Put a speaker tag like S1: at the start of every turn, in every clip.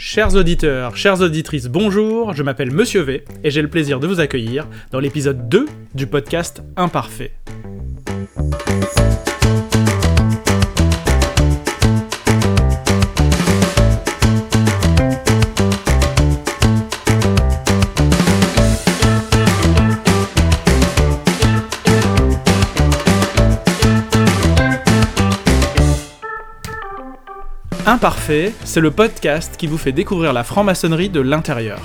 S1: Chers auditeurs, chères auditrices, bonjour, je m'appelle Monsieur V et j'ai le plaisir de vous accueillir dans l'épisode 2 du podcast Imparfait. Imparfait, c'est le podcast qui vous fait découvrir la franc-maçonnerie de l'intérieur.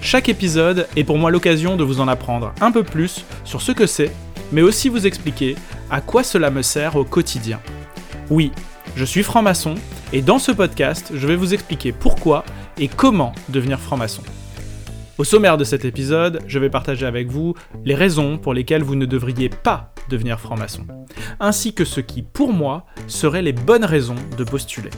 S1: Chaque épisode est pour moi l'occasion de vous en apprendre un peu plus sur ce que c'est, mais aussi vous expliquer à quoi cela me sert au quotidien. Oui, je suis franc-maçon, et dans ce podcast, je vais vous expliquer pourquoi et comment devenir franc-maçon. Au sommaire de cet épisode, je vais partager avec vous les raisons pour lesquelles vous ne devriez pas devenir franc-maçon, ainsi que ce qui, pour moi, seraient les bonnes raisons de postuler.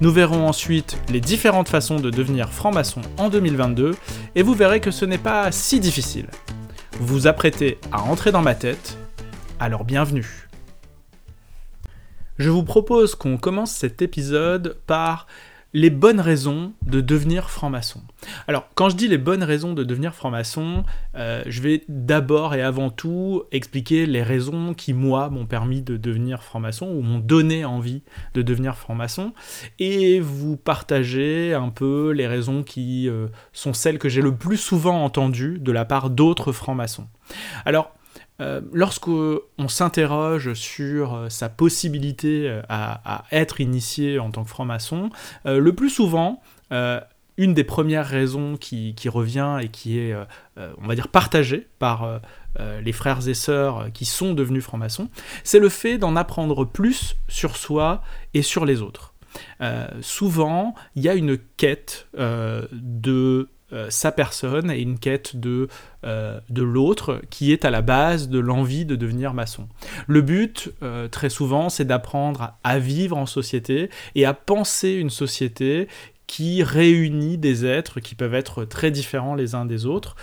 S1: Nous verrons ensuite les différentes façons de devenir franc-maçon en 2022, et vous verrez que ce n'est pas si difficile. Vous vous apprêtez à entrer dans ma tête, alors bienvenue. Je vous propose qu'on commence cet épisode par les bonnes raisons de devenir franc-maçon. Alors, quand je dis les bonnes raisons de devenir franc-maçon, euh, je vais d'abord et avant tout expliquer les raisons qui, moi, m'ont permis de devenir franc-maçon ou m'ont donné envie de devenir franc-maçon, et vous partager un peu les raisons qui euh, sont celles que j'ai le plus souvent entendues de la part d'autres francs-maçons. Alors, euh, lorsqu'on s'interroge sur euh, sa possibilité euh, à, être initié en tant que franc-maçon, le plus souvent, une des premières raisons qui, revient et qui est, on va dire, partagée par les frères et sœurs qui sont devenus francs-maçons, c'est le fait d'en apprendre plus sur soi et sur les autres. souvent, il y a une quête de euh, sa personne et une quête de, euh, de l'autre qui est à la base de l'envie de devenir maçon. Le but, euh, très souvent, c'est d'apprendre à vivre en société et à penser une société qui réunit des êtres qui peuvent être très différents les uns des autres,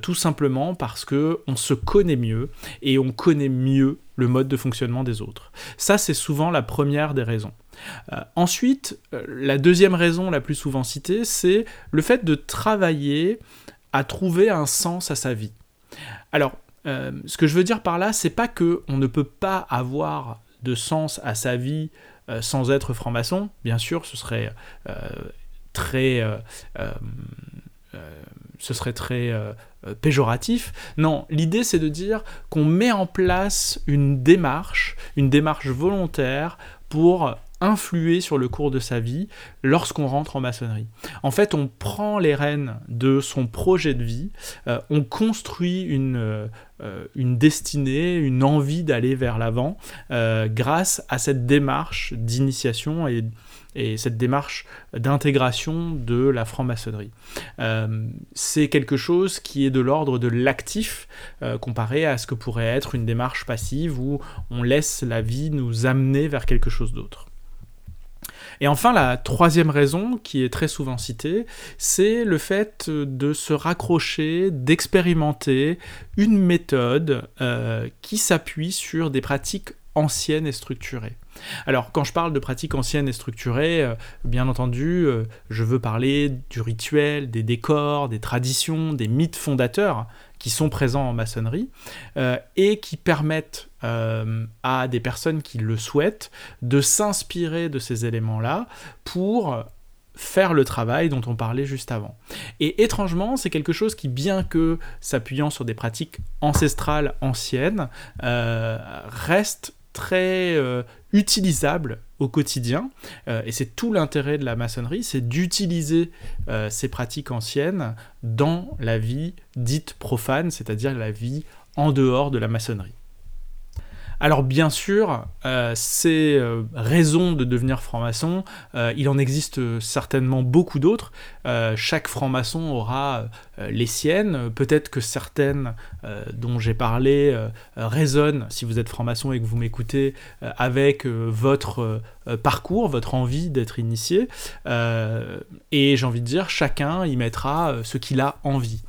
S1: tout simplement parce que on se connaît mieux et on connaît mieux le mode de fonctionnement des autres. Ça, c'est souvent la première des raisons. Euh, ensuite, euh, la deuxième raison la plus souvent citée, c'est le fait de travailler à trouver un sens à sa vie. Alors, euh, ce que je veux dire par là, c'est pas que on ne peut pas avoir de sens à sa vie sans être franc-maçon. Bien sûr, ce serait très ce serait très péjoratif. Non, l'idée c'est de dire qu'on met en place une démarche, une démarche volontaire pour influer sur le cours de sa vie lorsqu'on rentre en maçonnerie. En fait, on prend les rênes de son projet de vie, euh, on construit une, euh, une destinée, une envie d'aller vers l'avant euh, grâce à cette démarche d'initiation et, et, cette démarche d'intégration de la franc-maçonnerie. C'est quelque chose qui est de l'ordre de l'actif comparé à ce que pourrait être une démarche passive où on laisse la vie nous amener vers quelque chose d'autre. Et enfin, la troisième raison, qui est très souvent citée, c'est le fait de se raccrocher, d'expérimenter une méthode euh, qui s'appuie sur des pratiques anciennes et structurées. Alors, quand je parle de pratiques anciennes et structurées, euh, bien entendu, euh, je veux parler du rituel, des décors, des traditions, des mythes fondateurs qui sont présents en maçonnerie euh, et qui permettent à des personnes qui le souhaitent de s'inspirer de ces éléments-là pour faire le travail dont on parlait juste avant. Et étrangement, c'est quelque chose qui, bien que s'appuyant sur des pratiques ancestrales anciennes, reste très euh, utilisable au quotidien, euh, et c'est tout l'intérêt de la maçonnerie, c'est d'utiliser euh, ces pratiques anciennes dans la vie dite profane, c'est-à-dire la vie en dehors de la maçonnerie. Alors bien sûr, euh, ces euh, raisons de devenir franc-maçon, euh, il en existe certainement beaucoup d'autres. chaque franc-maçon aura les siennes. Peut-être que certaines dont j'ai parlé résonnent, si vous êtes franc-maçon et que vous m'écoutez, avec votre parcours, votre envie d'être initié. et j'ai envie de dire, chacun y mettra ce qu'il a envie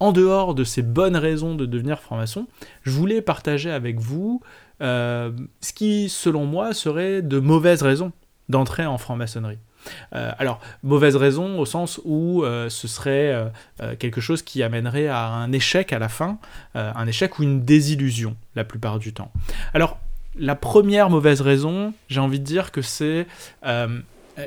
S1: en dehors de ces bonnes raisons de devenir franc-maçon, je voulais partager avec vous euh, ce qui, selon moi, serait de mauvaises raisons d'entrer en franc-maçonnerie. alors, mauvaise raison au sens où ce serait quelque chose qui amènerait à un échec à la fin, un échec ou une désillusion la plupart du temps. Alors, la première mauvaise raison, j'ai envie de dire que c'est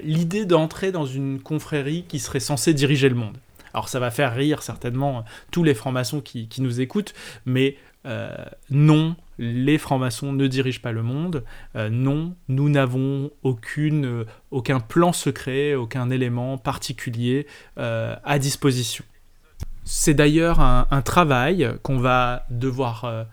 S1: l'idée d'entrer dans une confrérie qui serait censée diriger le monde. Alors ça va faire rire certainement tous les francs-maçons qui, nous écoutent, mais euh, non, les francs-maçons ne dirigent pas le monde. Euh, non, nous n'avons euh, aucun plan secret, aucun élément particulier à disposition. C'est d'ailleurs un, travail qu'on va devoir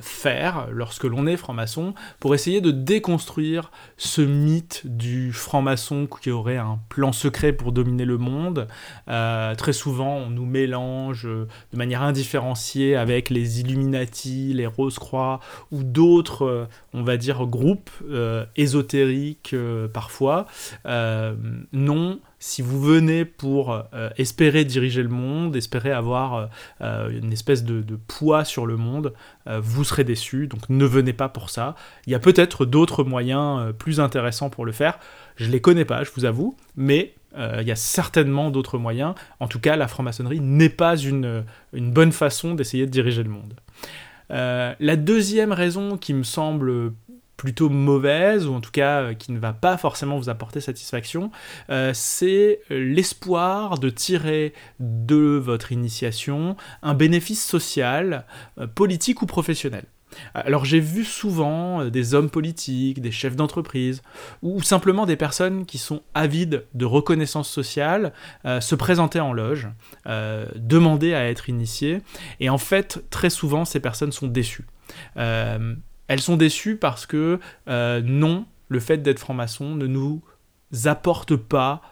S1: faire lorsque l'on est franc-maçon pour essayer de déconstruire ce mythe du franc-maçon qui aurait un plan secret pour dominer le monde. Euh, très souvent, on nous mélange euh, de manière indifférenciée avec les Illuminati, les Rose-Croix ou d'autres, on va dire, groupes ésotériques parfois. non, si vous venez pour euh, espérer diriger le monde, espérer avoir euh, euh, une espèce de, poids sur le monde, vous serez déçu, donc ne venez pas pour ça. Il y a peut-être d'autres moyens plus intéressants pour le faire. Je ne les connais pas, je vous avoue, mais il y a certainement d'autres moyens. En tout cas, la franc-maçonnerie n'est pas une, bonne façon d'essayer de diriger le monde. la deuxième raison qui me semble plutôt mauvaise, ou en tout cas euh, qui ne va pas forcément vous apporter satisfaction, euh, c'est l'espoir de tirer de votre initiation un bénéfice social, euh, politique ou professionnel. Alors j'ai vu souvent des hommes politiques, des chefs d'entreprise, ou simplement des personnes qui sont avides de reconnaissance sociale se présenter en loge, demander à être initiés, et en fait très souvent ces personnes sont déçues elles sont déçues parce que euh, non, le fait d'être franc-maçon ne nous apporte pas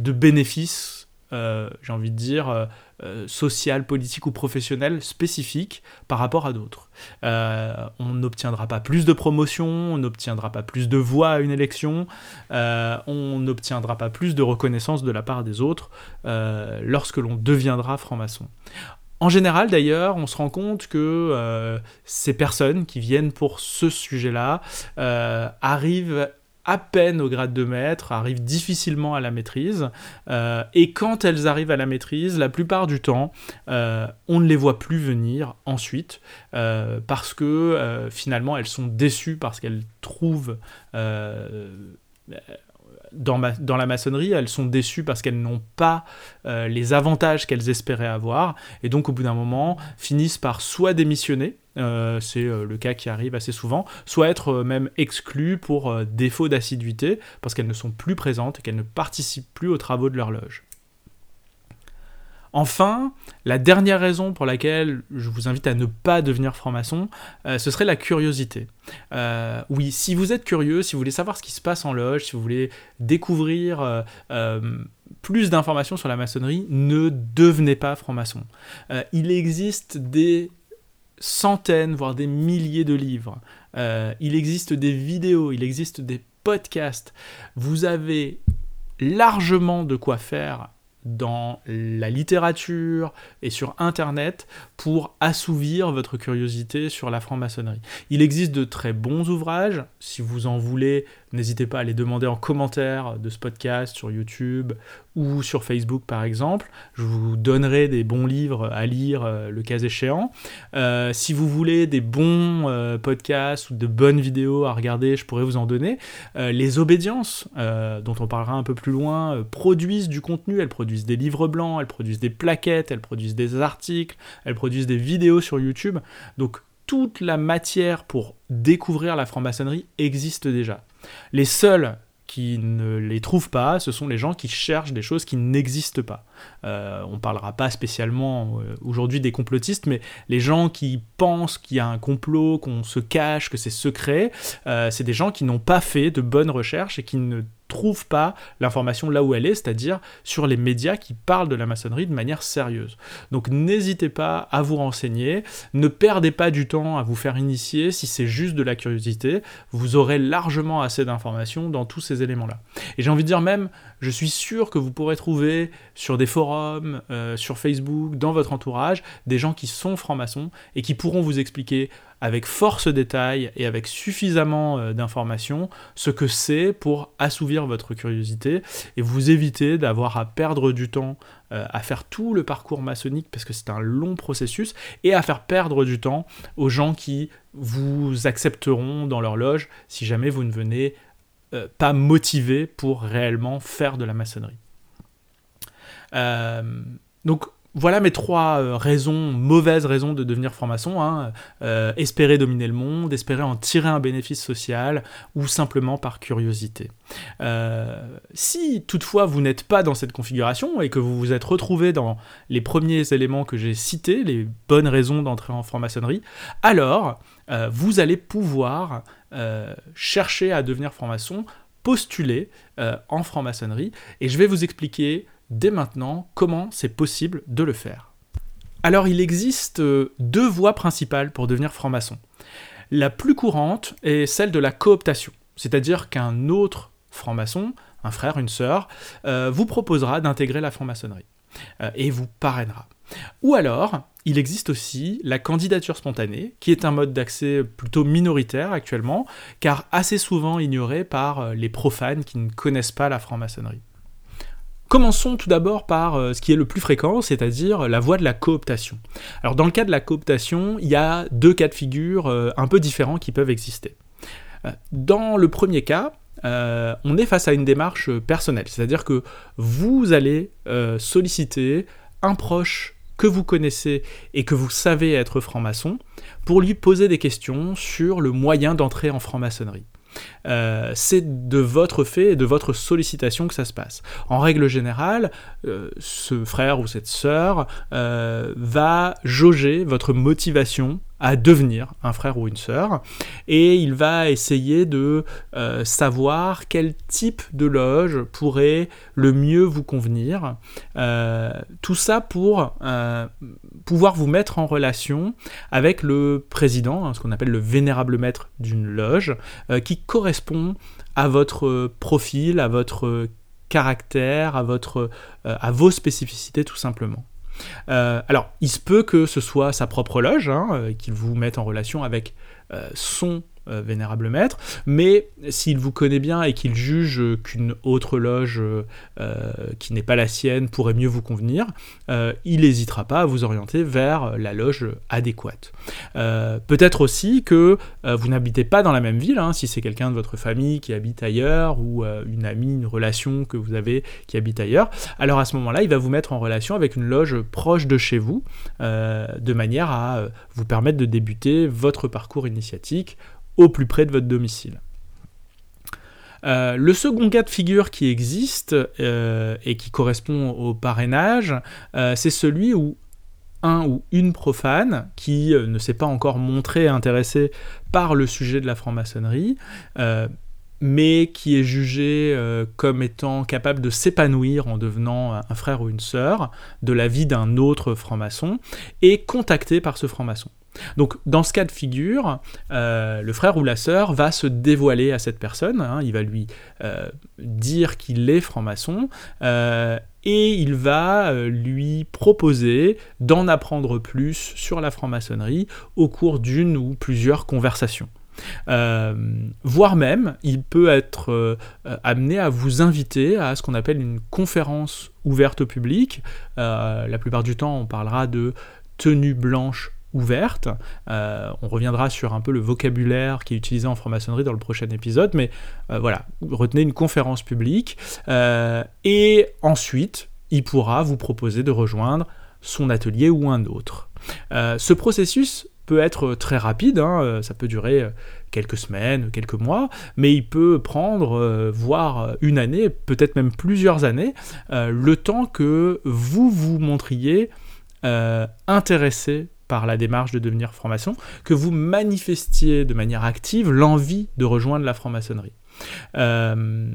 S1: de bénéfices, euh, j'ai envie de dire, euh, social, politique ou professionnel spécifiques par rapport à d'autres. on n'obtiendra pas plus de promotion, on n'obtiendra pas plus de voix à une élection, on n'obtiendra pas plus de reconnaissance de la part des autres lorsque l'on deviendra franc-maçon. En général, d'ailleurs, on se rend compte que euh, ces personnes qui viennent pour ce sujet-là euh, arrivent à peine au grade de maître, arrivent difficilement à la maîtrise, euh, et quand elles arrivent à la maîtrise, la plupart du temps, on ne les voit plus venir ensuite, parce que finalement, elles sont déçues parce qu'elles trouvent dans, la maçonnerie, elles sont déçues parce qu'elles n'ont pas euh, les avantages qu'elles espéraient avoir, et donc au bout d'un moment finissent par soit démissionner, euh, c'est euh, le cas qui arrive assez souvent, soit être même exclues pour défaut d'assiduité, parce qu'elles ne sont plus présentes et qu'elles ne participent plus aux travaux de leur loge. Enfin, la dernière raison pour laquelle je vous invite à ne pas devenir franc-maçon, euh, ce serait la curiosité. Euh, oui, si vous êtes curieux, si vous voulez savoir ce qui se passe en loge, si vous voulez découvrir euh, plus d'informations sur la maçonnerie, ne devenez pas franc-maçon. il existe des centaines, voire des milliers de livres. il existe des vidéos, il existe des podcasts. Vous avez largement de quoi faire dans la littérature et sur Internet pour assouvir votre curiosité sur la franc-maçonnerie. Il existe de très bons ouvrages, si vous en voulez, n'hésitez pas à les demander en commentaire de ce podcast sur YouTube ou sur Facebook par exemple. Je vous donnerai des bons livres à lire euh, le cas échéant. Euh, si vous voulez des bons euh, podcasts ou de bonnes vidéos à regarder, je pourrais vous en donner. les obédiences, dont on parlera un peu plus loin, produisent du contenu, elles produisent des livres blancs, elles produisent des plaquettes, elles produisent des articles, elles produisent des vidéos sur YouTube. Donc toute la matière pour découvrir la franc-maçonnerie existe déjà. Les seuls qui ne les trouvent pas, ce sont les gens qui cherchent des choses qui n'existent pas. Euh, on ne parlera pas spécialement euh, aujourd'hui des complotistes, mais les gens qui pensent qu'il y a un complot, qu'on se cache, que c'est secret, euh, c'est des gens qui n'ont pas fait de bonnes recherches et qui ne trouve pas l'information là où elle est, c'est-à-dire sur les médias qui parlent de la maçonnerie de manière sérieuse. Donc n'hésitez pas à vous renseigner, ne perdez pas du temps à vous faire initier si c'est juste de la curiosité, vous aurez largement assez d'informations dans tous ces éléments-là. Et j'ai envie de dire même, je suis sûr que vous pourrez trouver sur des forums, euh, sur Facebook, dans votre entourage, des gens qui sont francs-maçons et qui pourront vous expliquer avec force détail et avec suffisamment euh, d'informations ce que c'est pour assouvir votre curiosité et vous éviter d'avoir à perdre du temps euh, à faire tout le parcours maçonnique parce que c'est un long processus et à faire perdre du temps aux gens qui vous accepteront dans leur loge si jamais vous ne venez euh, pas motivé pour réellement faire de la maçonnerie. donc voilà mes trois euh, raisons, mauvaises raisons de devenir franc-maçon. Hein. Euh, espérer dominer le monde, espérer en tirer un bénéfice social, ou simplement par curiosité. Euh, si toutefois vous n'êtes pas dans cette configuration et que vous vous êtes retrouvé dans les premiers éléments que j'ai cités, les bonnes raisons d'entrer en franc-maçonnerie, alors vous allez pouvoir chercher à devenir franc-maçon, postuler en franc-maçonnerie, et je vais vous expliquer dès maintenant comment c'est possible de le faire. Alors il existe euh, deux voies principales pour devenir franc-maçon. La plus courante est celle de la cooptation, c'est-à-dire qu'un autre franc-maçon, un frère, une sœur, euh, vous proposera d'intégrer la franc-maçonnerie euh, et vous parrainera. Ou alors, il existe aussi la candidature spontanée, qui est un mode d'accès plutôt minoritaire actuellement, car assez souvent ignoré par les profanes qui ne connaissent pas la franc-maçonnerie. Commençons tout d'abord par euh, ce qui est le plus fréquent, c'est-à-dire la voie de la cooptation. Alors dans le cas de la cooptation, il y a deux cas de figure euh, un peu différents qui peuvent exister. Euh, dans le premier cas, on est face à une démarche personnelle, c'est-à-dire que vous allez solliciter un proche que vous connaissez et que vous savez être franc-maçon pour lui poser des questions sur le moyen d'entrer en franc-maçonnerie. Euh, c'est de votre fait et de votre sollicitation que ça se passe. En règle générale, euh, ce frère ou cette sœur euh, va jauger votre motivation à devenir un frère ou une sœur, et il va essayer de savoir quel type de loge pourrait le mieux vous convenir. Tout ça pour pouvoir vous mettre en relation avec le président, hein, ce qu'on appelle le vénérable maître d'une loge, qui correspond à votre profil, à votre caractère, à, votre, à vos spécificités tout simplement. Euh, alors, il se peut que ce soit sa propre loge, hein, euh, qu'il vous mette en relation avec euh, son euh, vénérable maître, mais s'il vous connaît bien et qu'il juge qu'une autre loge euh, qui n'est pas la sienne pourrait mieux vous convenir, euh, il n'hésitera pas à vous orienter vers la loge adéquate. Peut-être aussi que vous n'habitez pas dans la même ville, hein, si c'est quelqu'un de votre famille qui habite ailleurs, ou une amie, une relation que vous avez qui habite ailleurs, alors à ce moment-là, il va vous mettre en relation avec une loge proche de chez vous, de manière à vous permettre de débuter votre parcours initiatique au plus près de votre domicile. Euh, le second cas de figure qui existe euh, et qui correspond au parrainage, euh, c'est celui où un ou une profane qui ne s'est pas encore montré intéressé par le sujet de la franc-maçonnerie, mais qui est jugé comme étant capable de s'épanouir en devenant un frère ou une sœur de la vie d'un autre franc-maçon, est contacté par ce franc-maçon. Donc dans ce cas de figure, euh, le frère ou la sœur va se dévoiler à cette personne, hein. il va lui euh, dire qu'il est franc-maçon, euh, et il va lui proposer d'en apprendre plus sur la franc-maçonnerie au cours d'une ou plusieurs conversations. Voire même, il peut être amené à vous inviter à ce qu'on appelle une conférence ouverte au public. la plupart du temps, on parlera de tenue blanche ouverte. Euh, on reviendra sur un peu le vocabulaire qui est utilisé en franc-maçonnerie dans le prochain épisode, mais euh, voilà, retenez une conférence publique euh, et ensuite il pourra vous proposer de rejoindre son atelier ou un autre. ce processus peut être très rapide, hein, ça peut durer quelques semaines, quelques mois, mais il peut prendre, voire une année, peut-être même plusieurs années, le temps que vous vous montriez intéressé par la démarche de devenir franc-maçon, que vous manifestiez de manière active l'envie de rejoindre la franc-maçonnerie. Euh,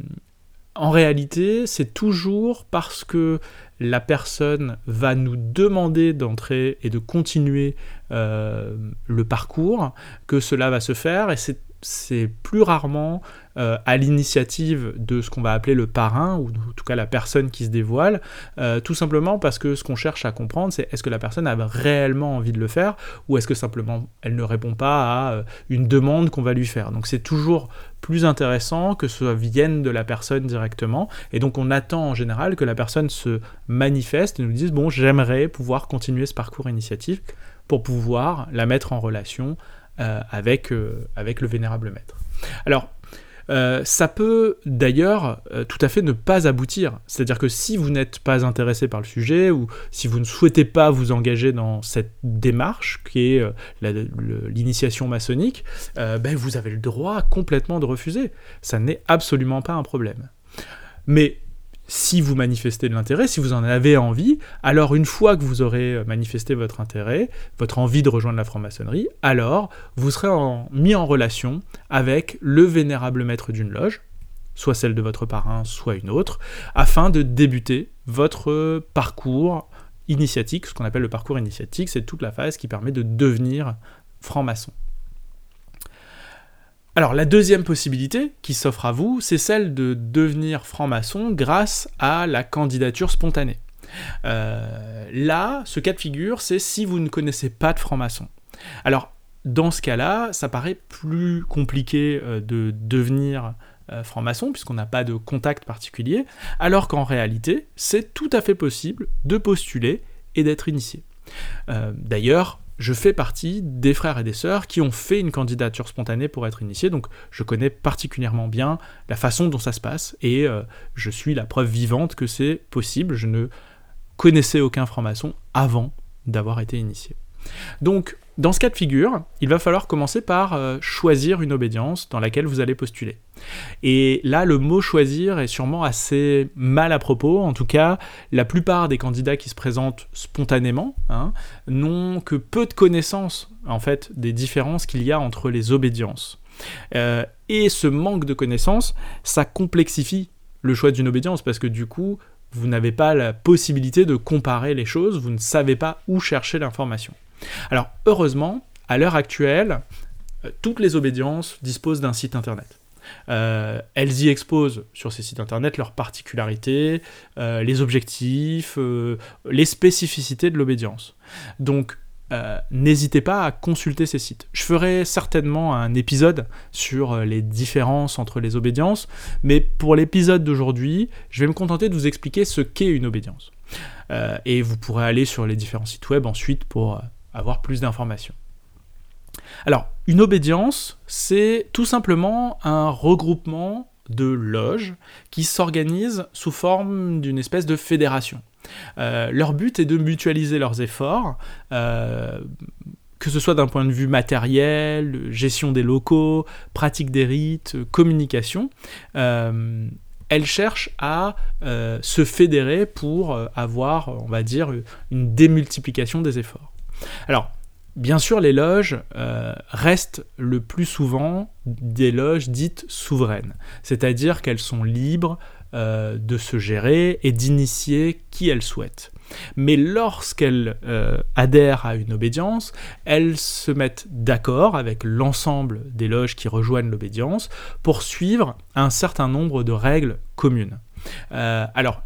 S1: en réalité, c'est toujours parce que la personne va nous demander d'entrer et de continuer euh, le parcours que cela va se faire, et c'est c'est plus rarement euh, à l'initiative de ce qu'on va appeler le parrain, ou en tout cas la personne qui se dévoile, euh, tout simplement parce que ce qu'on cherche à comprendre, c'est est-ce que la personne a réellement envie de le faire, ou est-ce que simplement elle ne répond pas à euh, une demande qu'on va lui faire. Donc c'est toujours plus intéressant que ça vienne de la personne directement, et donc on attend en général que la personne se manifeste et nous dise, bon, j'aimerais pouvoir continuer ce parcours initiatique pour pouvoir la mettre en relation avec, euh, avec le vénérable maître. Alors, euh, ça peut d'ailleurs tout à fait ne pas aboutir. C'est-à-dire que si vous n'êtes pas intéressé par le sujet ou si vous ne souhaitez pas vous engager dans cette démarche qui est l'initiation maçonnique, ben vous avez le droit complètement de refuser. Ça n'est absolument pas un problème. Mais si vous manifestez de l'intérêt, si vous en avez envie, alors une fois que vous aurez euh, manifesté votre intérêt, votre envie de rejoindre la franc-maçonnerie, alors vous serez mis en relation avec le vénérable maître d'une loge, soit celle de votre parrain, soit une autre, afin de débuter votre parcours initiatique, ce qu'on appelle le parcours initiatique, c'est toute la phase qui permet de devenir franc-maçon. Alors la deuxième possibilité qui s'offre à vous, c'est celle de devenir franc-maçon grâce à la candidature spontanée. Euh, là, ce cas de figure, c'est si vous ne connaissez pas de franc-maçon. Alors, dans ce cas-là, ça paraît plus compliqué euh, de devenir euh, franc-maçon, puisqu'on n'a pas de contact particulier, alors qu'en réalité, c'est tout à fait possible de postuler et d'être initié. D'ailleurs, je fais partie des frères et des sœurs qui ont fait une candidature spontanée pour être initiés, donc je connais particulièrement bien la façon dont ça se passe, et euh, je suis la preuve vivante que c'est possible, je ne connaissais aucun franc-maçon avant d'avoir été initié. Donc, dans ce cas de figure, il va falloir commencer par euh, choisir une obédience dans laquelle vous allez postuler. Et là, le mot choisir est sûrement assez mal à propos. En tout cas, la plupart des candidats qui se présentent spontanément hein, n'ont que peu de connaissances, en fait, des différences qu'il y a entre les obédiences. Euh, et ce manque de connaissances, ça complexifie le choix d'une obédience parce que du coup, vous n'avez pas la possibilité de comparer les choses, vous ne savez pas où chercher l'information. Alors, heureusement, à l'heure actuelle, euh, toutes les obédiences disposent d'un site internet. Euh, elles y exposent sur ces sites internet leurs particularités, euh, les objectifs, les spécificités de l'obédience. Donc, n'hésitez pas à consulter ces sites. Je ferai certainement un épisode sur les différences entre les obédiences, mais pour l'épisode d'aujourd'hui, je vais me contenter de vous expliquer ce qu'est une obédience. et vous pourrez aller sur les différents sites web ensuite pour avoir plus d'informations. Alors, une obédience, c'est tout simplement un regroupement de loges qui s'organisent sous forme d'une espèce de fédération. Euh, leur but est de mutualiser leurs efforts, euh, que ce soit d'un point de vue matériel, gestion des locaux, pratique des rites, communication. Euh, elles cherchent à se fédérer pour avoir, on va dire, une démultiplication des efforts. Alors, bien sûr, les loges euh, restent le plus souvent des loges dites souveraines, c'est-à-dire qu'elles sont libres euh, de se gérer et d'initier qui elles souhaitent. Mais lorsqu'elles euh, adhèrent à une obédience, elles se mettent d'accord avec l'ensemble des loges qui rejoignent l'obédience pour suivre un certain nombre de règles communes. alors,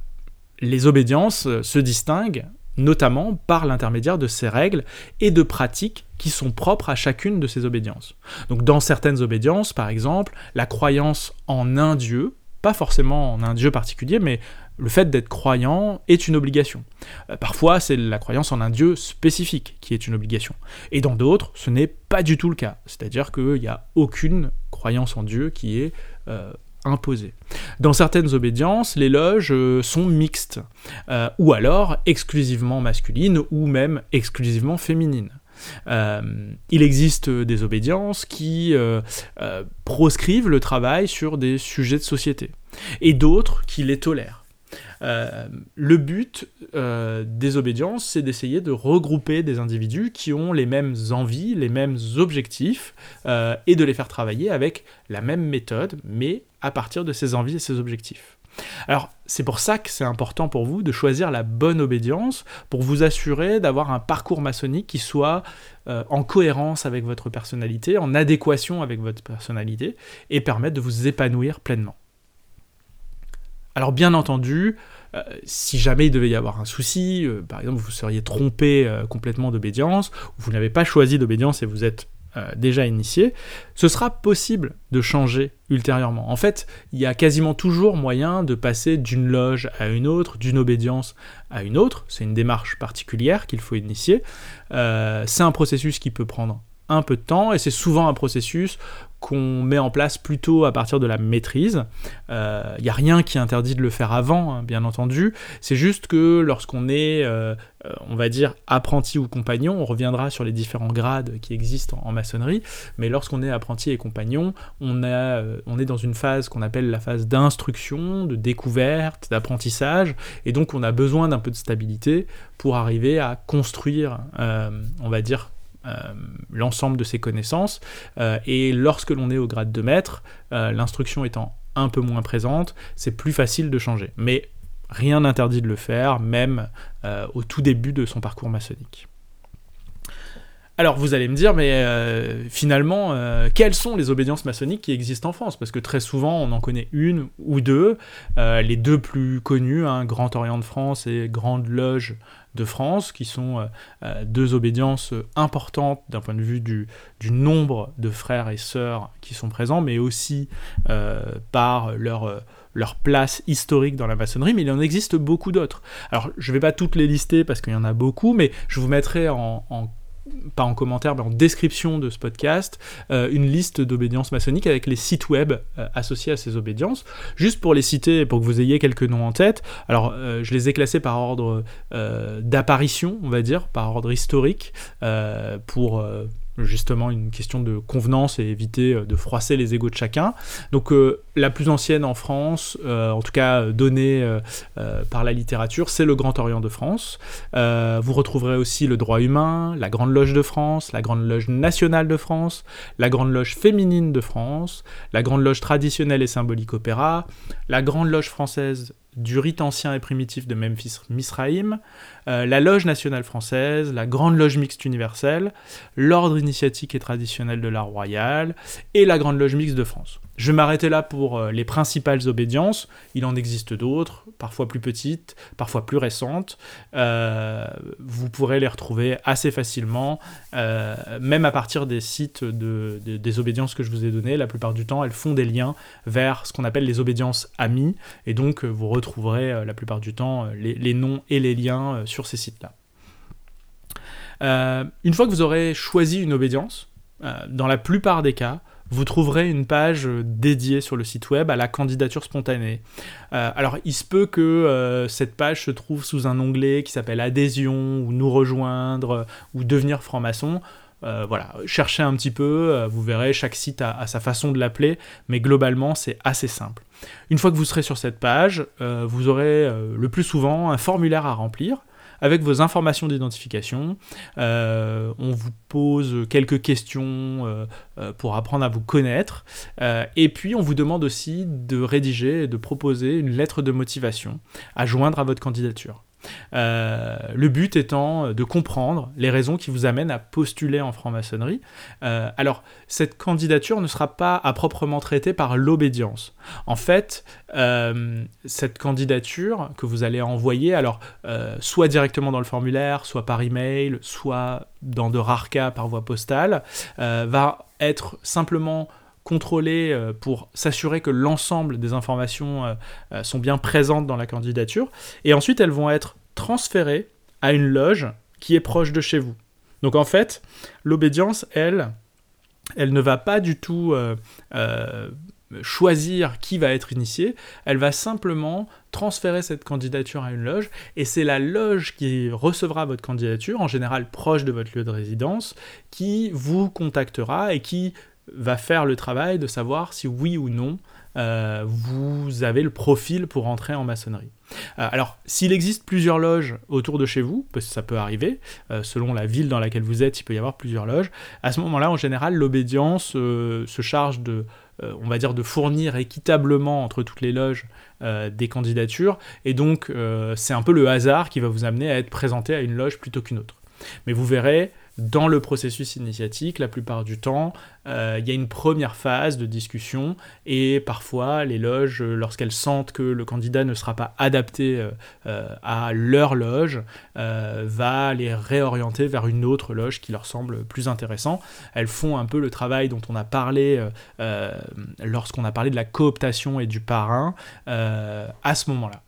S1: les obédiences se distinguent notamment par l'intermédiaire de ces règles et de pratiques qui sont propres à chacune de ces obédiences. Donc dans certaines obédiences, par exemple, la croyance en un dieu, pas forcément en un dieu particulier, mais le fait d'être croyant est une obligation. Euh, parfois, c'est la croyance en un dieu spécifique qui est une obligation. Et dans d'autres, ce n'est pas du tout le cas. C'est-à-dire qu'il n'y a aucune croyance en Dieu qui est euh, Dans certaines obédiences, les loges euh, sont mixtes, euh, ou alors exclusivement masculines, ou même exclusivement féminines. Euh, il existe des obédiences qui proscrivent le travail sur des sujets de société, et d'autres qui les tolèrent. Euh, le but euh, des obédiences, c'est d'essayer de regrouper des individus qui ont les mêmes envies, les mêmes objectifs, euh, et de les faire travailler avec la même méthode, mais à partir de ces envies et ces objectifs. Alors, c'est pour ça que c'est important pour vous de choisir la bonne obédience, pour vous assurer d'avoir un parcours maçonnique qui soit en cohérence avec votre personnalité, en adéquation avec votre personnalité, et permettre de vous épanouir pleinement. Alors bien entendu, euh, si jamais il devait y avoir un souci, euh, par exemple vous seriez trompé complètement d'obédience, ou vous n'avez pas choisi d'obédience et vous êtes euh, déjà initié, ce sera possible de changer ultérieurement. En fait, il y a quasiment toujours moyen de passer d'une loge à une autre, d'une obédience à une autre. C'est une démarche particulière qu'il faut initier. Euh, c'est un processus qui peut prendre un peu de temps et c'est souvent un processus qu'on met en place plutôt à partir de la maîtrise. Il euh, n'y a rien qui interdit de le faire avant, hein, bien entendu. C'est juste que lorsqu'on est, euh, euh, on va dire, apprenti ou compagnon, on reviendra sur les différents grades qui existent en, maçonnerie, mais lorsqu'on est apprenti et compagnon, on, a, on est dans une phase qu'on appelle la phase d'instruction, de découverte, d'apprentissage, et donc on a besoin d'un peu de stabilité pour arriver à construire, on va dire, euh, l'ensemble de ses connaissances. Euh, et lorsque l'on est au grade de maître, euh, l'instruction étant un peu moins présente, c'est plus facile de changer. Mais rien n'interdit de le faire, même au tout début de son parcours maçonnique. Alors vous allez me dire, mais euh, finalement, euh, quelles sont les obédiences maçonniques qui existent en France? Parce que très souvent, on en connaît une ou deux. Euh, les deux plus connues, hein, Grand Orient de France et Grande Loge de France, qui sont deux obédiences importantes d'un point de vue du, nombre de frères et sœurs qui sont présents, mais aussi par leur leur place historique dans la maçonnerie, mais il en existe beaucoup d'autres. Alors, je ne vais pas toutes les lister parce qu'il y en a beaucoup, mais je vous mettrai en pas en commentaire, mais en description de ce podcast, euh, une liste d'obédiences maçonniques avec les sites web euh, associés à ces obédiences. Juste pour les citer, pour que vous ayez quelques noms en tête. Alors, euh, je les ai classés par ordre d'apparition, on va dire, par ordre historique, pour justement une question de convenance et éviter euh, de froisser les égaux de chacun. Donc euh, la plus ancienne en France, euh, en tout cas donnée par la littérature, c'est le Grand Orient de France. vous retrouverez aussi le droit humain, la Grande Loge de France, la Grande Loge nationale de France, la Grande Loge féminine de France, la Grande Loge traditionnelle et symbolique opéra, la Grande Loge française du rite ancien et primitif de Memphis Misraïm, euh, la Loge nationale française, la Grande Loge mixte universelle, l'Ordre initiatique et traditionnel de l'art royal et la Grande Loge mixte de France. Je vais m'arrêter là pour euh, les principales obédiences. Il en existe d'autres, parfois plus petites, parfois plus récentes. Euh, vous pourrez les retrouver assez facilement, même à partir des sites des obédiences que je vous ai données. La plupart du temps, elles font des liens vers ce qu'on appelle les obédiences amies, et donc vous retrouverez la plupart du temps les, noms et les liens sur ces sites-là. Euh, une fois que vous aurez choisi une obédience, euh, dans la plupart des cas, vous trouverez une page dédiée sur le site web à la candidature spontanée. Euh, alors, il se peut que cette page se trouve sous un onglet qui s'appelle Adhésion ou Nous rejoindre ou Devenir franc-maçon. voilà, cherchez un petit peu, vous verrez, chaque site a sa façon de l'appeler, mais globalement, c'est assez simple. Une fois que vous serez sur cette page, vous aurez le plus souvent un formulaire à remplir avec vos informations d'identification. Euh, on vous pose quelques questions euh, euh, pour apprendre à vous connaître. et puis on vous demande aussi de rédiger et de proposer une lettre de motivation à joindre à votre candidature. Euh, le but étant de comprendre les raisons qui vous amènent à postuler en franc-maçonnerie. Euh, alors, cette candidature ne sera pas à proprement traitée par l'obédience. En fait, euh, cette candidature que vous allez envoyer, alors soit directement dans le formulaire, soit par email, soit dans de rares cas par voie postale, va être simplement contrôlée pour s'assurer que l'ensemble des informations sont bien présentes dans la candidature. Et ensuite, elles vont être transférées à une loge qui est proche de chez vous. Donc en fait, l'obédience, elle, elle ne va pas du tout euh, euh, choisir qui va être initié, elle va simplement transférer cette candidature à une loge, et c'est la loge qui recevra votre candidature, en général proche de votre lieu de résidence, qui vous contactera et qui va faire le travail de savoir si oui ou non euh, vous avez le profil pour entrer en maçonnerie. Euh, alors, s'il existe plusieurs loges autour de chez vous, parce que ça peut arriver, euh, selon la ville dans laquelle vous êtes, il peut y avoir plusieurs loges, à ce moment-là, en général, l'obédience se charge de on va dire, de fournir équitablement entre toutes les loges des candidatures, et donc c'est un peu le hasard qui va vous amener à être présenté à une loge plutôt qu'une autre. Mais vous verrez, dans le processus initiatique, la plupart du temps, euh, il y a une première phase de discussion et parfois les loges, lorsqu'elles sentent que le candidat ne sera pas adapté euh, euh, à leur loge, va les réorienter vers une autre loge qui leur semble plus intéressant. Elles font un peu le travail dont on a parlé lorsqu'on a parlé de la cooptation et du parrain à ce moment-là.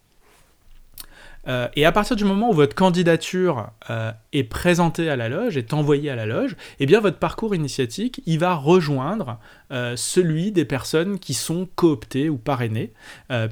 S1: Euh, et à partir du moment où votre candidature euh, est présentée à la loge, est envoyée à la loge, eh bien votre parcours initiatique, il va rejoindre euh, celui des personnes qui sont cooptées ou parrainées,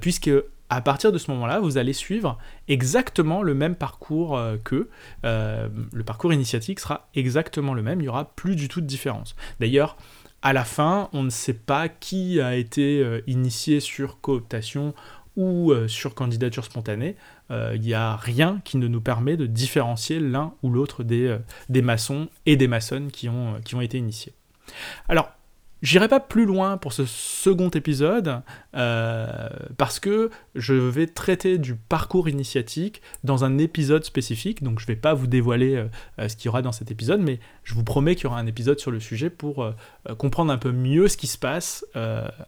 S1: puisque à partir de ce moment-là, vous allez suivre exactement le même parcours qu'eux. le parcours initiatique sera exactement le même, il n'y aura plus du tout de différence. D'ailleurs, à la fin, on ne sait pas qui a été initié sur cooptation ou sur candidature spontanée il euh, n'y a rien qui ne nous permet de différencier l'un ou l'autre des, euh, maçons et des maçonnes qui ont, qui ont été initiés. Alors, J'irai pas plus loin pour ce second épisode euh, parce que je vais traiter du parcours initiatique dans un épisode spécifique, donc je vais pas vous dévoiler ce qu'il y aura dans cet épisode, mais je vous promets qu'il y aura un épisode sur le sujet pour comprendre un peu mieux ce qui se passe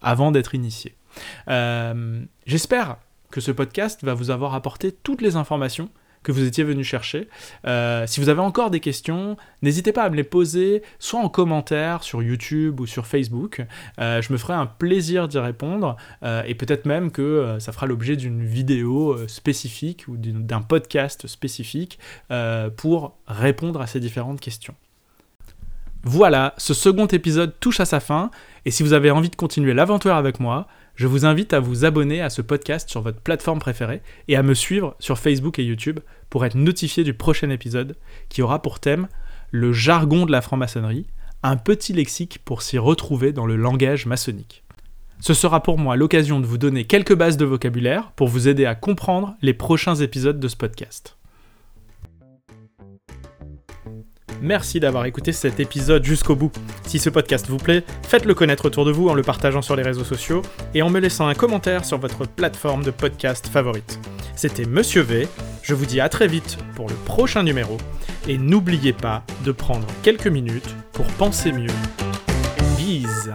S1: avant d'être initié. J'espère que ce podcast va vous avoir apporté toutes les informations que vous étiez venu chercher. Euh, si vous avez encore des questions, n'hésitez pas à me les poser, soit en commentaire sur YouTube ou sur Facebook. Euh, je me ferai un plaisir d'y répondre euh, et peut-être même que ça fera l'objet d'une vidéo spécifique ou d'un podcast spécifique pour répondre à ces différentes questions. Voilà, ce second épisode touche à sa fin et si vous avez envie de continuer l'aventure avec moi, je vous invite à vous abonner à ce podcast sur votre plateforme préférée et à me suivre sur Facebook et YouTube pour être notifié du prochain épisode qui aura pour thème le jargon de la franc-maçonnerie, un petit lexique pour s'y retrouver dans le langage maçonnique. Ce sera pour moi l'occasion de vous donner quelques bases de vocabulaire pour vous aider à comprendre les prochains épisodes de ce podcast. Merci d'avoir écouté cet épisode jusqu'au bout. Si ce podcast vous plaît, faites-le connaître autour de vous en le partageant sur les réseaux sociaux et en me laissant un commentaire sur votre plateforme de podcast favorite. C'était Monsieur V, je vous dis à très vite pour le prochain numéro et n'oubliez pas de prendre quelques minutes pour penser mieux. Bise